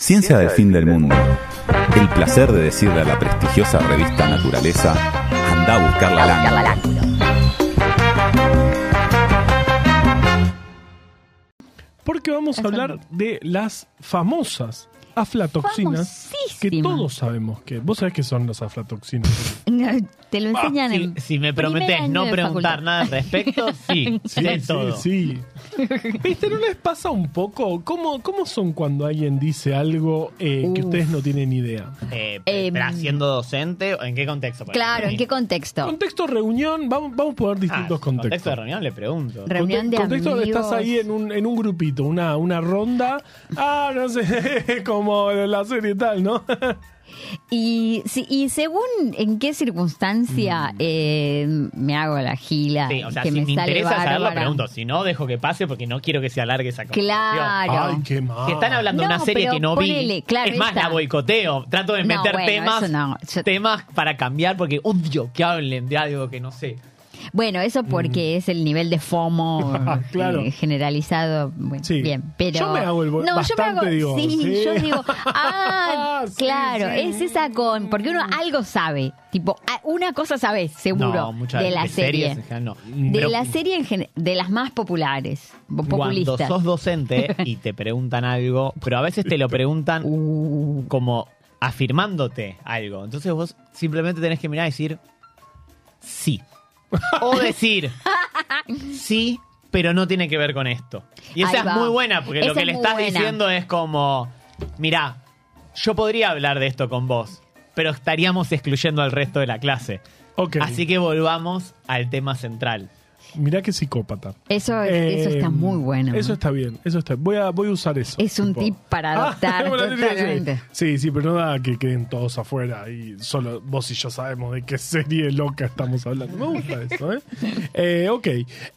Ciencia del fin del mundo. El placer de decirle a la prestigiosa revista Naturaleza, anda a buscar la lángula. Porque vamos a hablar de las famosas aflatoxinas que todos sabemos que. ¿Vos sabés qué son las aflatoxinas? Te lo enseñan Si, en si me primer prometés año no preguntar nada al respecto, sí, sé todo. sí, sí. ¿Viste? ¿No les pasa un poco? ¿Cómo, cómo son cuando alguien dice algo eh, que ustedes no tienen idea? Eh, Em, ¿pero ¿Siendo docente en qué contexto? Claro? ¿en qué contexto? Contexto reunión, vamos, vamos a poner Ah, distintos contexto contextos. de reunión le pregunto. Reunión de contexto amigos. estás ahí en un, en un grupito, una, una ronda. Ah, no sé, como la serie y tal, ¿no? Y, sí, y según en qué circunstancia eh, me hago la gila, Sí, o sea, que si me, interesa saberlo, pregunto. Si no, dejo que pase porque no quiero que se alargue esa conversación. Claro. Ay, qué mal. Si están hablando de No, una serie que no ponele, vi, claro, es más, la boicoteo. Trato de No, meter bueno, temas, eso no. Yo- temas para cambiar porque odio que hablen de algo que no sé. Bueno, eso porque es el nivel de FOMO Claro. eh, generalizado. Bueno, Sí. Bien, pero. Yo me hago el No, yo me bastante hago. digo, sí, sí. yo digo. Ah, claro, es esa con. Porque uno algo sabe. Tipo, ah, una cosa sabes, seguro. no, muchas de la de serie. general no. De Pero la serie en gen- de las más populares. Cuando Populistas. sos docente y te preguntan algo, pero a veces te lo preguntan Uh, como afirmándote algo. Entonces vos simplemente tenés que mirar y decir sí. O decir sí, pero no tiene que ver con esto. Y esa Ahí es va. muy buena, porque lo que es le muy estás buena. diciendo es como, mirá, yo podría hablar de esto con vos, pero estaríamos excluyendo al resto de la clase. Ok. Así que volvamos al tema central. Mirá qué psicópata. eso, eso Eh, está muy bueno. Eso está bien, eso está Voy a, voy a usar eso. Es un tip para adoptar sí, sí, totalmente. Sí, sí, pero no da que queden todos afuera y solo vos y yo sabemos de qué serie loca estamos hablando. Me gusta eso, ¿eh? Eh, ok.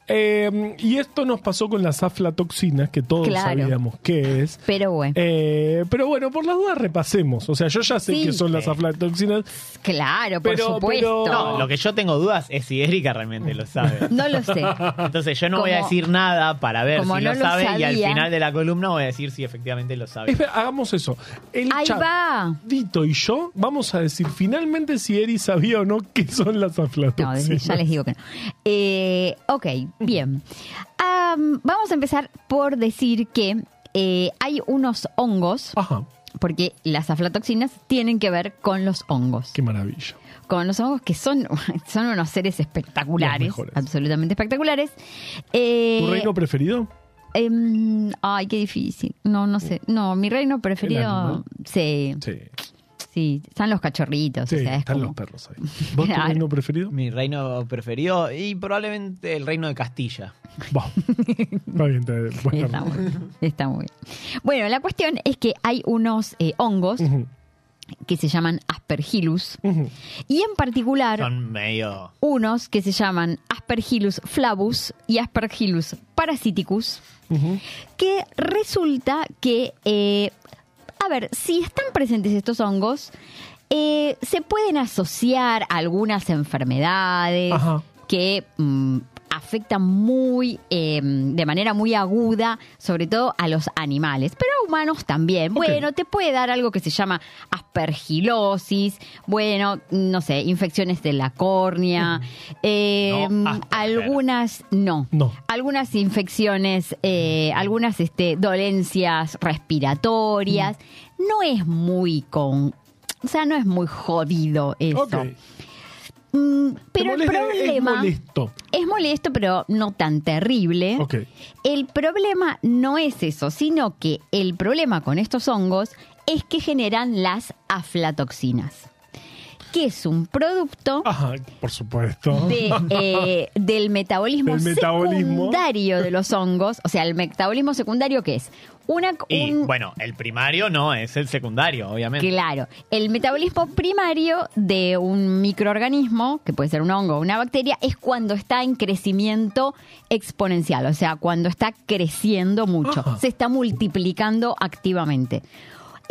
Eh, y esto nos pasó con las aflatoxinas, que todos Claro. sabíamos qué es. Pero bueno, Eh, pero bueno, por las dudas repasemos. O sea, yo ya sé Sí. qué son las aflatoxinas. claro, por pero- supuesto. pero- No, lo que yo tengo dudas es si Erika realmente lo sabe. No lo sé. Entonces yo no voy a decir nada para ver si no lo lo sabe y al final de la columna voy a decir si efectivamente lo sabe. Espera, hagamos eso. El Ahí chat, va. Dito y yo vamos a decir finalmente si Eri sabía o no qué son las No, aflatoxinas. desde ya les digo que no. Eh, ok, bien. Am, vamos a empezar por decir que eh, hay unos hongos, Ajá, porque las aflatoxinas tienen que ver con los hongos. qué maravilla. Con los hongos que son, son unos seres espectaculares, absolutamente espectaculares. Eh, ¿Tu reino preferido? em, ay, qué difícil. No, no sé. No, mi reino ¿El preferido, animal? sí, Sí, sí, están los cachorritos. sí o sea, es están como- los perros ahí. ¿Vos tu reino preferido? Mi reino preferido y probablemente el reino de Castilla. Va. Está bien, está bien. Bueno, Está muy, bien, está muy bien. Bueno, la cuestión es que hay unos eh, hongos que se llaman Aspergillus. Y en particular Son medio... unos que se llaman Aspergillus flavus y Aspergillus parasiticus que resulta que, eh, a ver, si están presentes estos hongos, eh, se pueden asociar a algunas enfermedades Ajá. que mm, afectan muy, eh, de manera muy aguda, sobre todo a los animales, pero a humanos también. Bueno, te puede dar algo que se llama aspergilosis, bueno, no sé, infecciones de la córnea, eh, No, algunas no. No. Algunas infecciones, eh, algunas este, dolencias respiratorias. No es muy con. O sea, no es muy jodido eso. Mm, ¿Te pero el problema. Es molesto. es molesto, pero no tan terrible. Ok. El problema no es eso, sino que el problema con estos hongos es que generan las aflatoxinas, que es un producto Ajá, por supuesto. de, eh, del metabolismo, Del metabolismo. secundario de los hongos. O sea, el metabolismo secundario, ¿qué es? Una, Y un- bueno, el primario no, es el secundario, obviamente. Claro, el metabolismo primario de un microorganismo, que puede ser un hongo o una bacteria, es cuando está en crecimiento exponencial, o sea, cuando está creciendo mucho, se está multiplicando activamente.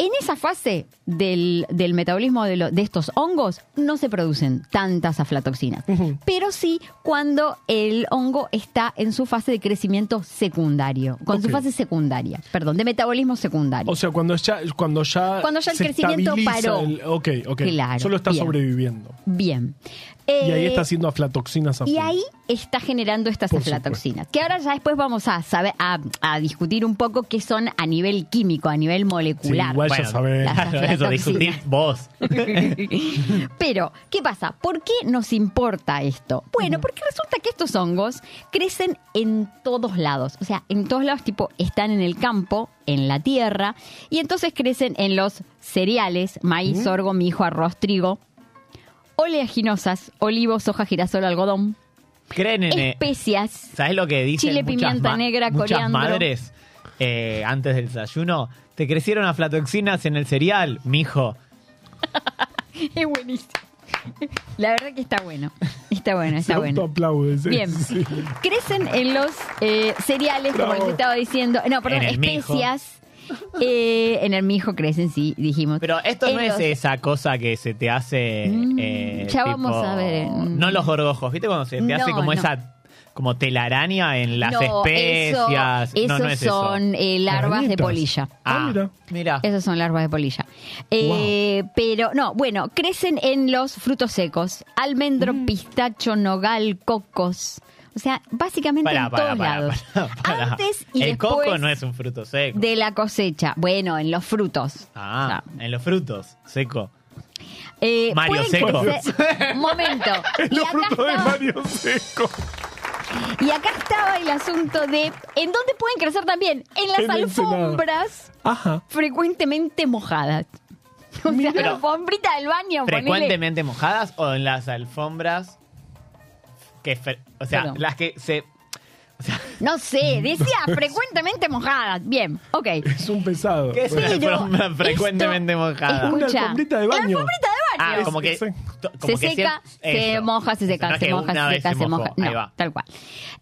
En esa fase del, del metabolismo de, lo- de estos hongos no se producen tantas aflatoxinas, pero sí cuando el hongo está en su fase de crecimiento secundario, con su fase secundaria, perdón, de metabolismo secundario. O sea, cuando ya, cuando ya, Cuando ya el se crecimiento paró. el- ok, ok. Claro, Solo está bien. sobreviviendo. Bien. Y ahí Eh, está haciendo aflatoxinas a Y full. ahí está generando estas Por aflatoxinas. Que ahora ya después vamos a saber, a, a discutir un poco qué son a nivel químico, a nivel Sí, molecular. igual ya sabés. Eso, discutir vos. Pero, ¿qué pasa? ¿Por qué nos importa esto? Bueno, porque resulta que estos hongos crecen en todos lados. O sea, en todos lados, tipo, están en el campo, en la tierra, y entonces crecen en los cereales, maíz, sorgo, mijo, arroz, trigo, oleaginosas, olivos, soja, girasol, algodón, Creen en... eh, especias. ¿Sabes lo que dicen Chile, muchas pimienta ma- negra, muchas coriandro. madres eh, antes del desayuno? Te crecieron aflatoxinas en el cereal, mijo. Es buenísimo. La verdad que está bueno. Está bueno, está Se bueno. autoaplaude, sí, Bien. sí. Crecen en los eh, cereales, como Bravo. les estaba diciendo. No, perdón, En el mijo. especias. Eh, en el mijo crecen, sí, dijimos. Pero esto no es esa cosa que se te hace... Mm, eh, ya tipo- vamos a ver. No los gorgojos, ¿viste? Cuando se te No, hace como no. esa... Como telaraña en las No, especias. Eso, no, no esos es eso. son eh, larvas de polilla. Ah, Ah, mira. mira. Esos son larvas de polilla. Eh, Pero, no, bueno, crecen en los frutos secos. Almendro, Mm. pistacho, nogal, cocos. O sea, básicamente Pará, en pará, todos pará, lados. Antes y El después coco no es un fruto seco. de la cosecha. Bueno, en los frutos. Ah, O sea, en los frutos, seco. eh, Mario Seco. crecer- Momento. Y Los acá, frutos de Mario Seco. y acá estaba el asunto de ¿en dónde pueden crecer también? En las En alfombras Ajá. frecuentemente mojadas. O sea, la alfombrita del baño, ponele. ¿Frecuentemente mojadas o en las alfombras? Que o sea, Perdón. las que se. O sea, No sé, decía frecuentemente mojadas. Bien, ok. Es un pesado. ¿qué es una Pero frecuentemente esto- mojada? Una Escucha, alfombrita de La baño. alfombrita de Ah, como que. Sí. como se que seca, se eso. moja, se seca, No se moja, se seca, se moja. Ahí No, va. tal cual.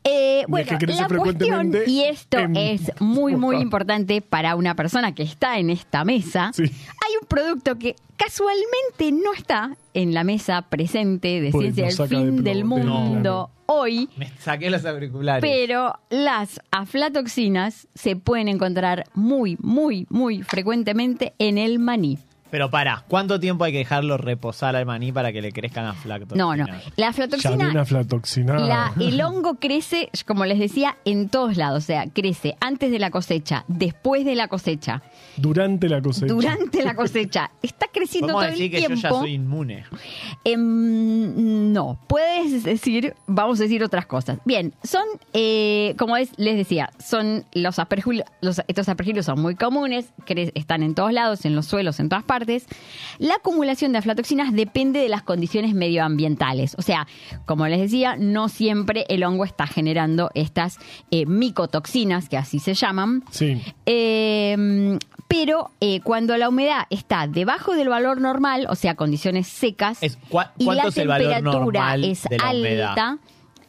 Eh, bueno, la cuestión, y esto en- es muy, muy importante para una persona que está en esta mesa, Sí. hay un producto que casualmente no está en la mesa presente de Porque Ciencia del de Fin del Mundo hoy, Me saqué los auriculares. pero las aflatoxinas se pueden encontrar muy, muy, muy frecuentemente en el maní. Pero para, ¿cuánto tiempo hay que dejarlo reposar al maní para que le crezcan aflatoxinas? No, no. La aflatoxina. La- el hongo crece, como les decía, en todos lados. O sea, crece antes de la cosecha, después de la cosecha, Durante la cosecha. durante la cosecha. Está creciendo todo decir el que tiempo. yo ya soy inmune. Em, no, puedes decir, vamos a decir otras cosas. Bien, son, eh, como es- les decía, son los aspergilos, los- estos aspergilos son muy comunes, cre- están en todos lados, en los suelos, en todas partes. La acumulación de aflatoxinas depende de las condiciones medioambientales. O sea, como les decía, no siempre el hongo está generando estas eh, micotoxinas, que así se llaman. Sí. Eh, pero eh, cuando la humedad está debajo del valor normal, o sea, condiciones secas, Es- ¿cuá- y cuánto la es el valor temperatura normal es de la humedad?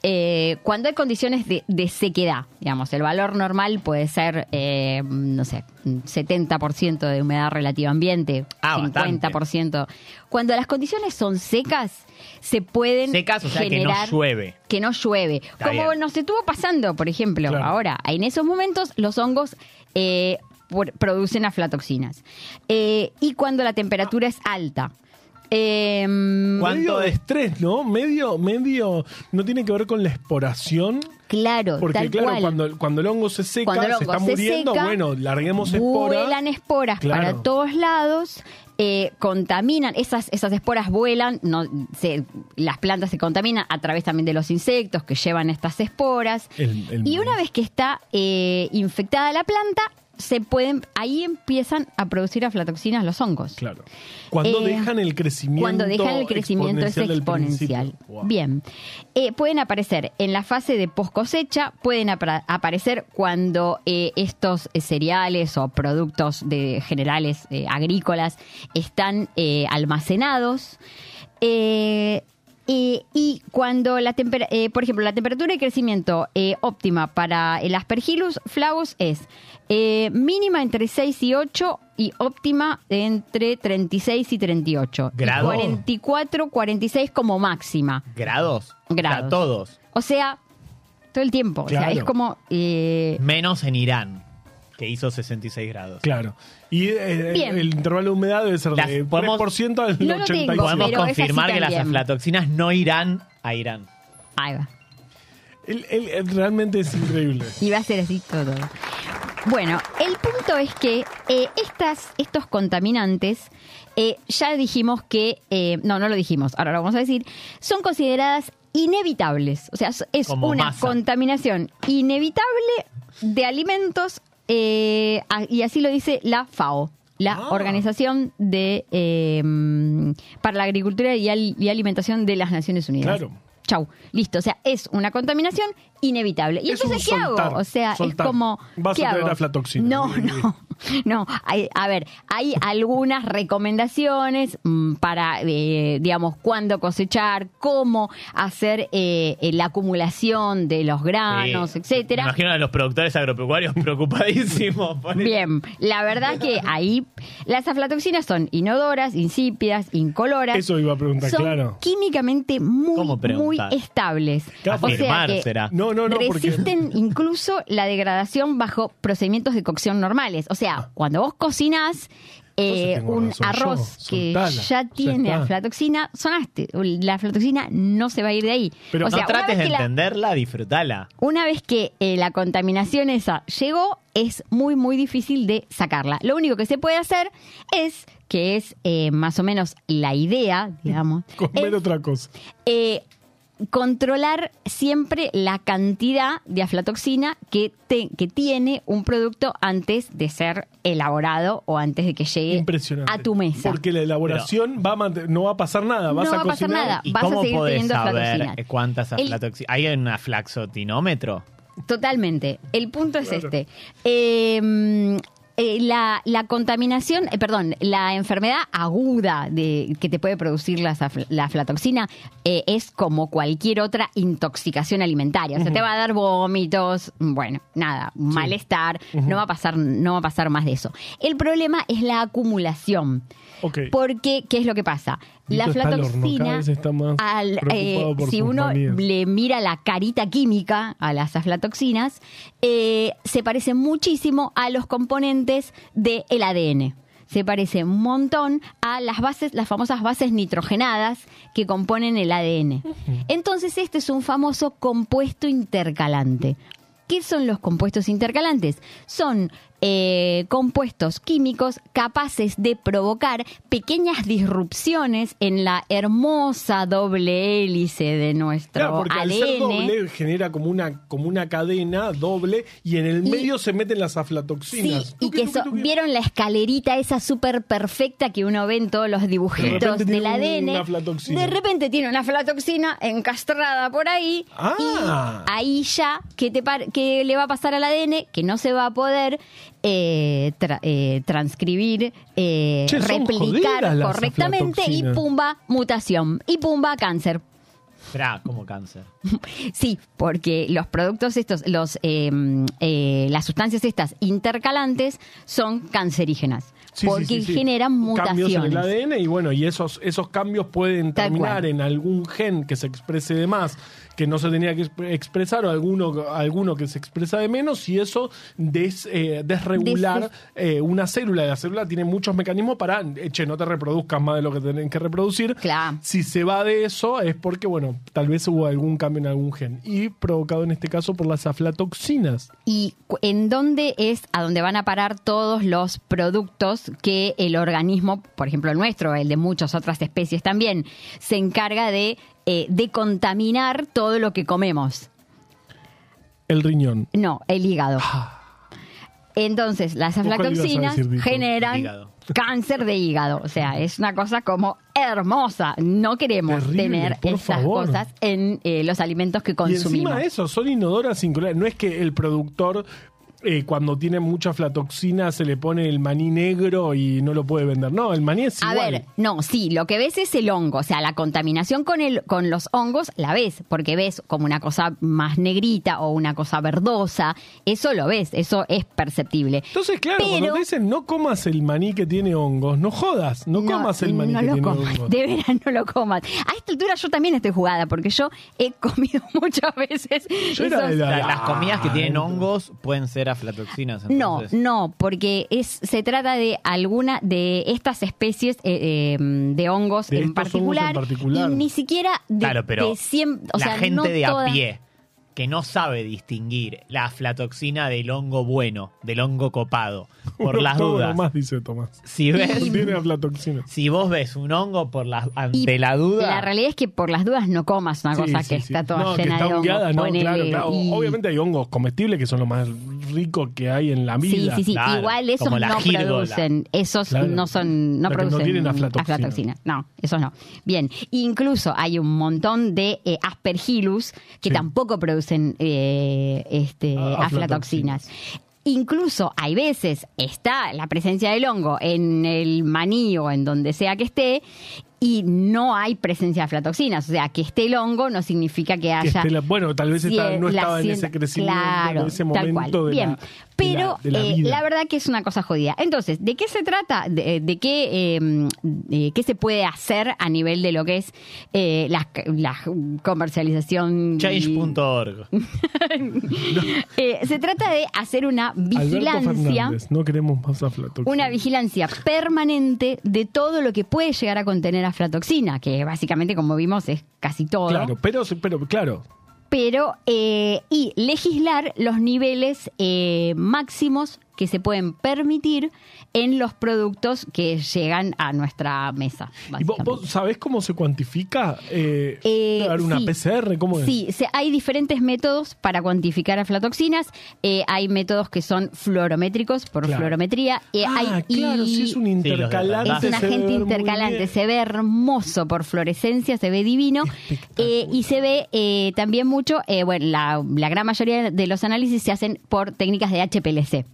Eh, cuando hay condiciones de, de sequedad, digamos, el valor normal puede ser, eh, no sé, 70% de humedad relativa ambiente, Ah, 50%. Cuando las condiciones son secas, se pueden Secas, o sea, que no llueve. que no llueve. Está Como bien. nos estuvo pasando, por ejemplo, Claro. ahora, en esos momentos los hongos eh, producen aflatoxinas. Y cuando la temperatura es alta. Eh, ¿Cuánto Medio de es? estrés, ¿no? Medio, medio. No tiene que ver con la esporación. claro, Porque, tal claro, cual. cuando, cuando el hongo se seca, Cuando el se está se muriendo, seca, bueno, larguemos esporas. Vuelan esporas Claro. para todos lados, eh, contaminan, esas, esas esporas vuelan, no, se- las plantas se contaminan a través también de los insectos que llevan estas esporas. El- el y una vez que está eh, infectada la planta, se pueden, ahí empiezan a producir aflatoxinas los hongos. Claro. Cuando Eh, dejan el crecimiento. Cuando dejan el crecimiento es exponencial. Wow. Bien. Eh, pueden aparecer en la fase de post cosecha, pueden aparecer cuando eh, estos cereales o productos de generales agrícolas están eh, almacenados. Eh, y cuando la eh, por ejemplo, la temperatura de crecimiento eh, óptima para el Aspergillus flavus es eh, mínima entre 6 y 8 y óptima entre 36 y 38. ¿Grado? Y 44, 46 como máxima. ¿Grados? Grados. O sea, todos. O sea, todo el tiempo. O sea, es como... eh, Menos en Irán, que hizo 66 grados. Claro. Y eh, Bien. el intervalo de humedad debe ser Las- de podemos- 3% al No lo 85%. tengo, Podemos pero es así confirmar que las también. aflatoxinas no irán a Irán. ahí va. El- el- el- realmente es increíble. Y va a ser así todo. Bueno, el punto es que eh, estas, estos contaminantes, eh, ya dijimos que, eh, no, no lo dijimos, ahora lo vamos a decir, son consideradas inevitables. O sea, es- es Como una masa. contaminación inevitable de alimentos eh, y así lo dice la FAO. La Ah. Organización de eh, para la Agricultura y, Al- y Alimentación de las Naciones Unidas. Claro. Chau, listo. O sea, es una contaminación inevitable. ¿Y Es entonces qué soltar, hago? O sea, soltar. es como. Vas ¿qué a hago? aflatoxina. No, no. No, hay- a ver, hay algunas recomendaciones mm, para, eh, digamos, cuándo cosechar, cómo hacer eh, eh, la acumulación de los granos, Sí. etcétera. Me imagino a los productores agropecuarios preocupadísimos. por Bien, la verdad que ahí las aflatoxinas son inodoras, insípidas, incoloras. Eso iba a preguntar, son claro. químicamente muy, ¿Cómo muy estables. O sea que será. No, no, no, porque- resisten incluso la degradación bajo procedimientos de cocción normales. O sea, cuando vos cocinás eh, un razón arroz yo, que soltala, ya tiene aflatoxina, sonaste. La aflatoxina no se va a ir de ahí. Pero o no sea, una trates de que la- entenderla, disfrutala. una vez que eh, la contaminación esa llegó, es muy, muy difícil de sacarla. Lo único que se puede hacer es, que es eh, más o menos la idea, digamos, Comer es, otra cosa. Controlar siempre la cantidad de aflatoxina que, te- que tiene un producto antes de ser elaborado o antes de que llegue a tu mesa. Porque la elaboración va a mant- no va a pasar nada. Vas No a va a pasar cocinar. nada. ¿Y Vas a cómo seguir podés teniendo saber aflatoxinas. cuántas aflatoxinas? ¿Hay un aflaxotinómetro? Totalmente. El punto es Claro. este. Eh, eh, la, la contaminación, eh, perdón, la enfermedad aguda de, que te puede producir la, afl- la aflatoxina eh, es como cualquier otra intoxicación alimentaria. O sea, te va a dar vómitos, bueno, nada, malestar, no va a pasar, no va a pasar más de eso. El problema es la acumulación. Porque, ¿qué es lo que pasa? La aflatoxina, al- eh, si uno le mira la carita química a las aflatoxinas, eh, se parece muchísimo a los componentes del ADN. Se parece un montón a las bases, las famosas bases nitrogenadas que componen el ADN. Entonces, este es un famoso compuesto intercalante. ¿Qué son los compuestos intercalantes? Son eh, compuestos químicos capaces de provocar pequeñas disrupciones en la hermosa doble hélice de nuestro Claro, porque al ser doble genera como una, como una cadena doble y en el Y- medio se meten las Sí, aflatoxinas. y Tuqui, que so- vieron la escalerita esa súper perfecta que uno ve en todos los De dibujitos repente del ADN. una. De repente tiene una aflatoxina encastrada por ahí. Ah. Y ahí ya, ¿qué, te par- qué le va a pasar al ADN? Que no se va a poder eh, tra- eh, transcribir, eh, Che, replicar correctamente y pumba, mutación. Y pumba, cáncer. Será como cáncer. Sí, porque los productos estos, los, eh, eh, las sustancias estas intercalantes son cancerígenas. Sí, porque sí, sí. generan mutaciones. Cambios en el ADN y bueno, y esos, esos cambios pueden terminar en algún gen que se exprese de más, que no se tenía que exp- expresar, o alguno, alguno que se expresa de menos, y eso des, eh, desregular Des- eh, una célula. La célula tiene muchos mecanismos para, eh, che, no te reproduzcas más de lo que tienen que reproducir. Claro. Si se va de eso es porque, bueno, tal vez hubo algún cambio en algún gen. Y provocado en este caso por las aflatoxinas. ¿Y en dónde es a donde van a parar todos los productos que el organismo, por ejemplo el nuestro, el de muchas otras especies también, se encarga de, eh, de contaminar todo lo que comemos? El riñón. No, el hígado. Entonces, las ¿Vos cuál ibas a aflatoxinas decir, generan Hígado. cáncer de hígado. O sea, es una cosa como hermosa. No queremos Terrible, tener por estas favor. cosas en eh, los alimentos que Y consumimos. encima de eso, son inodoras incoloras. No es que el productor eh, cuando tiene mucha aflatoxina se le pone el maní negro y no lo puede vender. No, el maní es A igual. ver, no, sí, lo que ves es el hongo, o sea, la contaminación con el con los hongos la ves, porque ves como una cosa más negrita o una cosa verdosa, eso lo ves, eso es perceptible. Entonces, claro, Pero- cuando te dicen no comas el maní que tiene hongos, no jodas, no, comas el maní no que lo tiene comas, hongos. de veras no lo comas. A esta altura yo también estoy jugada, porque yo he comido muchas veces Yo era de la- La- las comidas que tienen hongos pueden ser aflatoxinas. No, entonces. no, porque es se trata de alguna de estas especies eh, eh, de hongos De en estos particular, hongos en particular. y ni siquiera de, Claro, pero de cien- o la sea, gente no de toda- a pie que no sabe distinguir la aflatoxina del hongo bueno, del hongo copado, por las todo dudas. nomás dice Tomás. Si ves, Tiene aflatoxina. si vos ves un hongo por la, Y ante la duda, La realidad es que por las dudas no comas una Sí, cosa sí, que sí. está toda No, que llena está de hongos. no, claro, claro. y- Obviamente hay hongos comestibles que son lo más rico que hay en la Sí, vida. sí, sí. Claro, Igual esos no gírgola. producen, esos Claro. no son, no no producen tienen aflatoxina. No, esos no. Bien. Incluso hay un montón de eh, aspergillus que Sí. tampoco producen eh, este, Ah, aflatoxinas. Incluso hay veces está la presencia del hongo en el maní o en donde sea que esté y no hay presencia de aflatoxinas. O sea, que esté el hongo no significa que Que haya esté la- bueno, tal vez está- no estaba en ese crecimiento, claro, en ese tal momento cual. de Bien, la- de pero la- de la eh, vida. la verdad que es una cosa jodida. Entonces, ¿de qué se trata? ¿De, de qué, eh, de qué se puede hacer a nivel de lo que es eh, la, la comercialización? change.org. Eh, se trata de hacer una vigilancia. No queremos más aflatoxina. Una vigilancia permanente de todo lo que puede llegar a contener aflatoxina, que básicamente, como vimos, es casi todo. Claro, pero, pero claro, pero eh, y legislar los niveles eh, máximos que se pueden permitir en los productos que llegan a nuestra mesa. ¿Y vos, sabés cómo se cuantifica? Eh, Eh, ¿Dar una sí. PCR? ¿Cómo es? Sí, se- hay diferentes métodos para cuantificar aflatoxinas. Eh, hay métodos que son fluorométricos por Claro. fluorometría. Eh, ah, hay, claro, y sí, es un intercalante. es un agente intercalante, se ve hermoso por fluorescencia, se ve divino. Eh, y se ve eh, también mucho, eh, bueno, la, la gran mayoría de los análisis se hacen por técnicas de HPLC.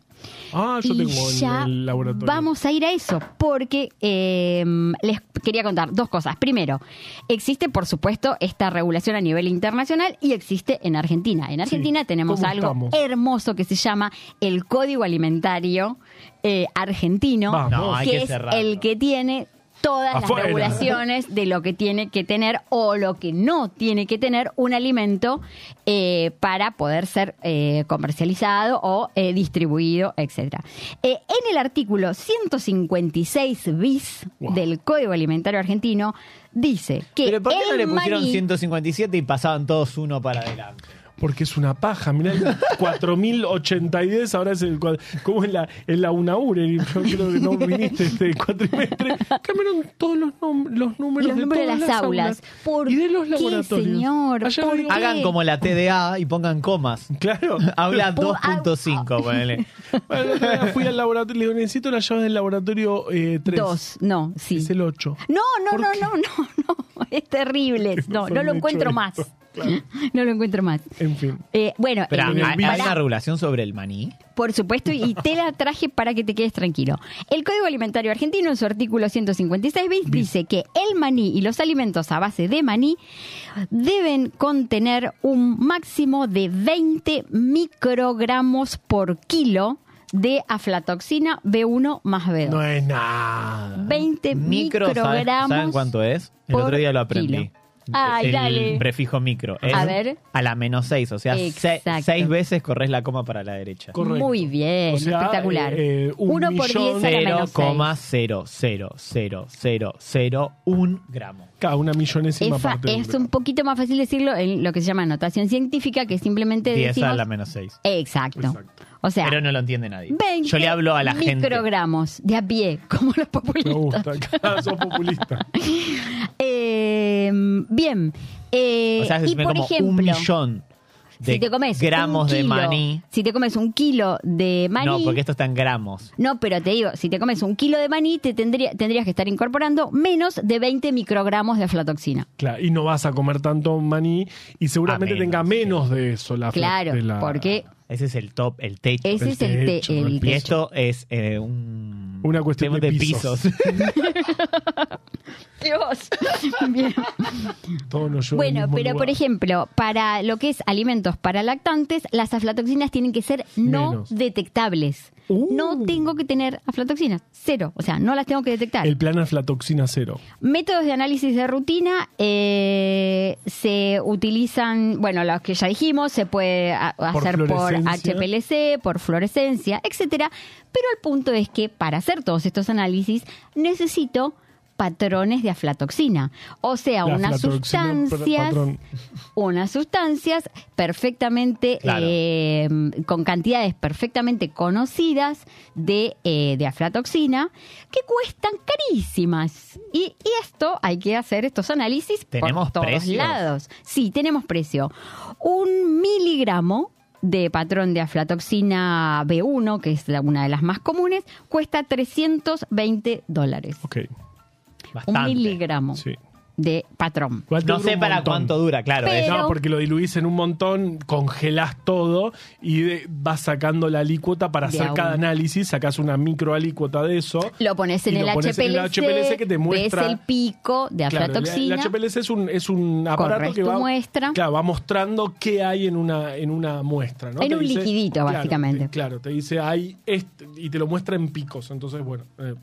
Ah, yo y tengo en ya el laboratorio. vamos a ir a eso, porque eh, les quería contar dos cosas. Primero, existe, por supuesto, esta regulación a nivel internacional y existe en Argentina. En Argentina tenemos ¿cómo algo estamos? hermoso que se llama el Código Alimentario eh, Argentino, Vamos. No, hay que que es cerrarlo. el que tiene todas Afuera. las regulaciones de lo que tiene que tener o lo que no tiene que tener un alimento eh, para poder ser eh, comercializado o eh, distribuido, etcétera. Eh, en el artículo 156 bis Wow. del Código Alimentario Argentino dice que Pero ¿por qué no le pusieron maní- 157 y pasaban todos uno para adelante? Porque es una paja. Mirá, el 4082 ahora es el. Como en la, en la UNAUR. y Yo creo que no viniste este cuatrimestre. Cambiaron todos los, nom- los números Los de números de todas las aulas. ¿Por y de los qué, laboratorios. señor? Hagan como la TDA y pongan comas. Claro. Habla Pu- 2.5, ponele. Bueno, fui al laboratorio. Le digo, necesito las llaves del laboratorio eh, 3. Dos, no, sí. Es el 8. No, no, ¿Por no, no, no, no. Es terrible. No, no lo encuentro más. Claro. No lo encuentro más. En fin. Eh, bueno, Pero eh, ¿hay, una regulación sobre el maní? por supuesto, y te la traje para que te quedes tranquilo. El Código Alimentario Argentino, en su artículo 156 bis, dice que el maní y los alimentos a base de maní deben contener un máximo de 20 microgramos por kilo de aflatoxina B1 más B2. No es nada. 20 Micro, ¿sabes- microgramos. ¿saben cuánto es? El por otro día lo aprendí. kilo. Ay, el dale. prefijo micro. Es A ver. A la menos 6, o sea, se- seis veces corres la coma para la derecha. Correcto. Muy bien, O sea, espectacular. eh, eh, un Uno por millón- 10 a la menos seis. 0,0000001 gramo. Cada una millonésima Es, fa- parte. es un poquito más fácil decirlo en lo que se llama notación científica, que simplemente 10 decimos... a la menos 6. Exacto. Exacto. O sea, Pero no lo entiende nadie. 20 Yo le hablo a la gente. microgramos de a pie, como los Me populistas. gusta. Cada sos populista. Eh, bien. Eh, O sea, y es por como ejemplo, un millón de si te comes gramos de maní. Si te comes un kilo de maní. No, porque esto está en gramos. No, pero te digo, si te comes un kilo de maní, te tendría, tendrías que estar incorporando menos de 20 microgramos de aflatoxina. Claro, y no vas a comer tanto maní y seguramente menos, tenga sí. menos de eso la Claro, de la- porque Ese es el top, el techo. ese El es el, te- techo, el y esto es eh, un... Una cuestión de pisos. Dios. Bien. todo nos lleva al Bueno, pero lugar. por ejemplo, para lo que es alimentos para lactantes, las aflatoxinas tienen que ser no Menos. detectables. Uh. No tengo que tener aflatoxinas, cero. O sea, no las tengo que detectar. el plan aflatoxina cero. Métodos de análisis de rutina eh, se utilizan, bueno, los que ya dijimos, se puede Por hacer por fluorescencia. HPLC, por fluorescencia, etcétera. Pero el punto es que para hacer todos estos análisis necesito patrones de aflatoxina, o sea, La unas sustancias, unas sustancias perfectamente Claro. eh, con cantidades perfectamente conocidas de, eh, de aflatoxina que cuestan carísimas. Y, y esto hay que hacer estos análisis ¿Tenemos por todos precios? lados. Sí, tenemos precio. Un miligramo de patrón de aflatoxina B1, que es la- una de las más comunes, cuesta 320 dólares. Ok, Bastante. Un miligramo sí. de patrón. No sé para montón. cuánto dura, claro. Pero- es- No, porque lo diluís en un montón, congelás todo y de- vas sacando la alícuota para De hacer cada análisis, sacás una microalícuota de eso. Lo pones en, y el, lo pones HPLC, en el HPLC que te muestra ves el pico de Claro, el- aflatoxina. el, HPLC es un, es un aparato que va, muestra. claro, va mostrando qué hay en una, en una muestra. ¿no? En Te un liquidito, claro, básicamente. te- claro, te dice hay este, y te lo muestra en picos. Entonces, bueno, eh,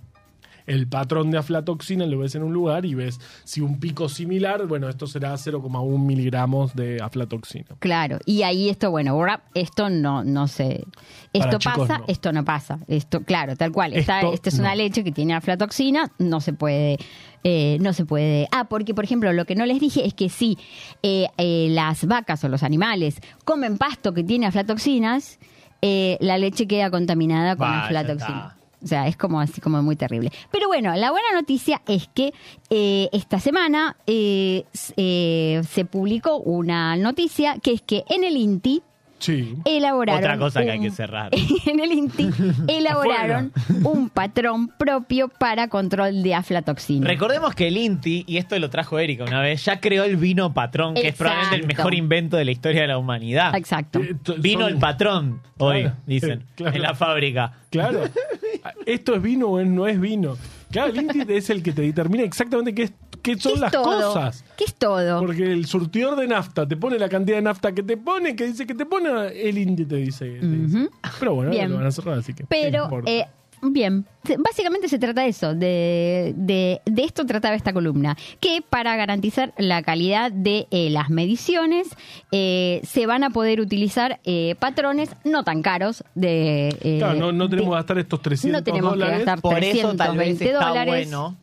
el patrón de aflatoxina lo ves en un lugar y ves si un pico similar, bueno, esto será 0,1 miligramos de aflatoxina. Claro, y ahí esto, bueno, esto no, no sé. Para Esto chicos, pasa, no. esto no pasa. Esto, claro, tal cual. Esta, Esto esta es una no. leche que tiene aflatoxina, no se puede, eh, no se puede. Ah, porque por ejemplo, lo que no les dije es que si eh, eh, las vacas o los animales comen pasto que tiene aflatoxinas, eh, la leche queda contaminada con Bah, ya aflatoxina. está. O sea, es como así como muy terrible. Pero bueno, la buena noticia es que eh, esta semana eh, eh, se publicó una noticia que es que en el INTI Sí. elaboraron Otra cosa que hay un- que cerrar. en el INTI elaboraron un patrón propio para control de aflatoxina. Recordemos que el Inti, y esto lo trajo Erika una vez, ya creó el vino patrón, que es probablemente el mejor invento de la historia de la humanidad. Exacto. Eh, Vino el patrón, hoy, Claro, dicen, eh, claro. en la fábrica. Claro. Esto es vino o no es vino. Claro, el INTI es el que te determina exactamente qué, es- qué ¿Qué son es las todo? cosas. ¿Qué es todo? Porque el surtidor de nafta te pone la cantidad de nafta que te pone, que dice que te pone, el INTI te dice. te dice. Ujú. Pero bueno, Bien. lo van a cerrar, así que. ¿qué Pero, eh, bien, Se- básicamente se trata de eso, de, de, de esto trataba esta columna, que para garantizar la calidad de eh, las mediciones eh, se van a poder utilizar eh, patrones no tan caros de... eh, claro, no, no tenemos de- que gastar estos 300 no tenemos que gastar Por eso tal vez 320 está dólares. bueno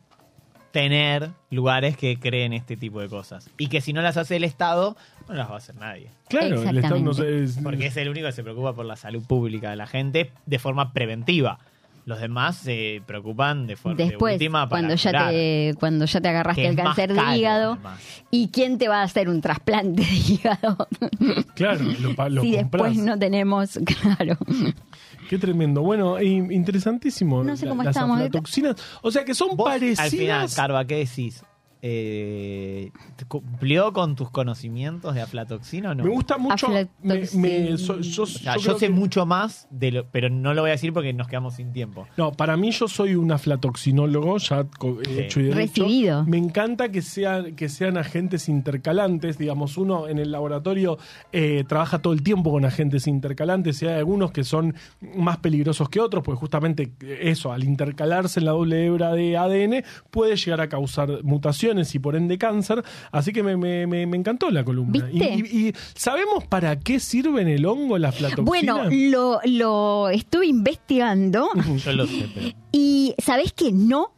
tener lugares que creen este tipo de cosas. Y que si no las hace el Estado, no las va a hacer nadie. Claro, el Estado no se. es- Porque es el único que se preocupa por la salud pública de la gente de forma preventiva. Los demás se preocupan de forma Después, última para cuando ya, curar. te, cuando ya te agarraste el cáncer de hígado, además. ¿y quién te va a hacer un trasplante de hígado? Claro, lo, lo si comprás. después no tenemos, claro. Qué tremendo. Bueno, e interesantísimo. No sé cómo las estamos. aflatoxinas. O sea que son Vos, parecidas. al final, Carva, ¿qué decís? Eh, ¿te ¿Cumplió con tus conocimientos de aflatoxina o no? Me gusta mucho. Me, Aflatoxina. me- so- yo, O sea, yo yo, creo sé que- mucho más, de lo, pero no lo voy a decir porque nos quedamos sin tiempo. No, para mí yo soy un aflatoxinólogo, ya Sí. hecho y derecho. Recibido. Me encanta que sean, que sean agentes intercalantes. Digamos, uno en el laboratorio eh, trabaja todo el tiempo con agentes intercalantes y hay algunos que son más peligrosos que otros, pues justamente eso, al intercalarse en la doble hebra de ADN, puede llegar a causar mutaciones y por ende cáncer. Así que me, me- me- me encantó la columna. Y, ¿Viste? y- y ¿sabemos para qué sirve en el hongo la aflatoxina? Bueno, lo, lo estuve investigando Yo lo sé, pero. y ¿sabés que no?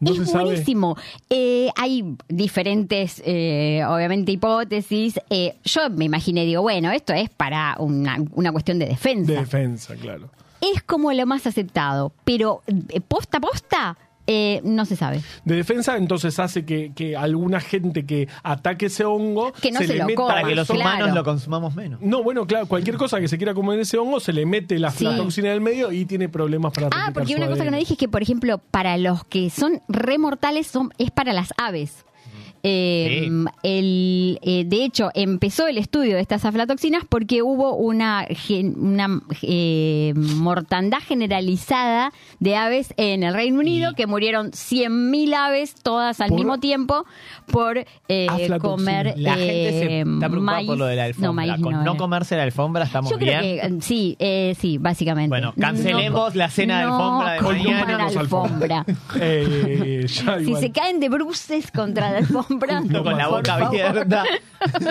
No es buenísimo. Eh, hay diferentes, eh, obviamente, hipótesis. Eh, yo me imaginé, digo, bueno, esto es para una, una cuestión de defensa. de defensa, claro. es como lo más aceptado, pero posta posta Eh, no se sabe. De defensa, entonces hace que, que alguna gente que ataque ese hongo Que no se le lo meta coma, Para que los Claro. humanos lo consumamos menos. No, bueno, claro, cualquier cosa que se quiera comer ese hongo se le mete la, Sí. la toxina en el medio y tiene problemas para Ah, porque una cosa que no dije es que, por ejemplo, para los que son remortales son, es para las aves. Eh, Sí. el, eh, de hecho, empezó el estudio de estas aflatoxinas porque hubo una, gen- una eh, mortandad generalizada de aves en el Reino Unido, Y- que murieron 100.000 aves todas al Por- mismo tiempo por eh, comer La gente se eh, está preocupada maíz. por lo de la alfombra. No, maíz Con no, no comerse la alfombra estamos Yo creo bien. que eh, sí, eh, sí, básicamente. Bueno, cancelemos la cena de alfombra de no mañana. Comamos alfombra. Eh, ya si se caen de bruces contra la alfombra, Junto con la boca abierta.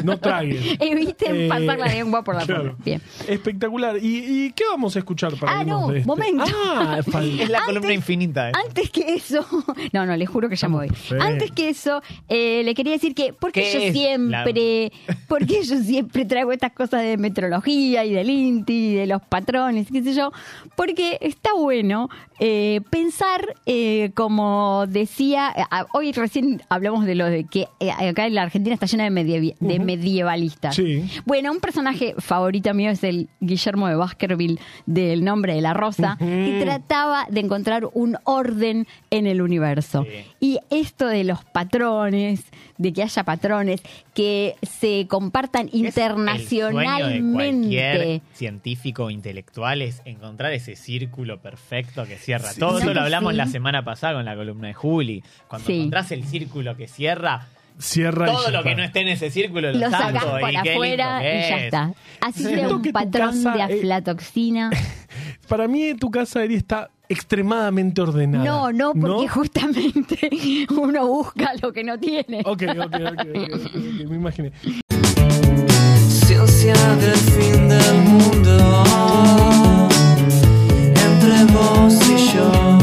No traguen. Eviten Eh, pasar la lengua por la claro. boca. Bien. Espectacular. ¿Y, y qué vamos a escuchar para Ah, irnos no, de este? momento. Ah, Es la Antes- columna infinita. ¿eh? Antes que eso, no, no, les juro que ya me voy. Antes que eso, eh, le quería decir que, porque ¿Qué yo es siempre, porque yo siempre traigo estas cosas de metrología y del INTI y de los patrones, qué sé yo, porque está bueno eh, pensar, eh, como decía, eh, ah, hoy recién hablamos de lo de que eh, acá en la Argentina está llena de, medievi- de medievalistas. Sí. Bueno, un personaje favorito mío es el Guillermo de Baskerville del Nombre de la Rosa, que trataba de encontrar un orden en el universo. Sí. Y esto de los patrones, de que haya patrones que se compartan Es El sueño de internacionalmente. cualquier científico o intelectual es encontrar ese círculo perfecto que cierra. Sí. Todo eso lo hablamos la semana pasada con la columna de Juli. Cuando encontrás el círculo que cierra, cierra Todo lo que no esté en ese círculo lo, lo sacas por y afuera y ya está. Así crea un patrón de eh, aflatoxina. Eh, para mí tu casa, Eri, está extremadamente ordenada. No, no, porque justamente uno busca lo que no tiene. Ok, ok, ok, okay, okay me imaginé. Ciencia del fin del mundo entre vos y yo.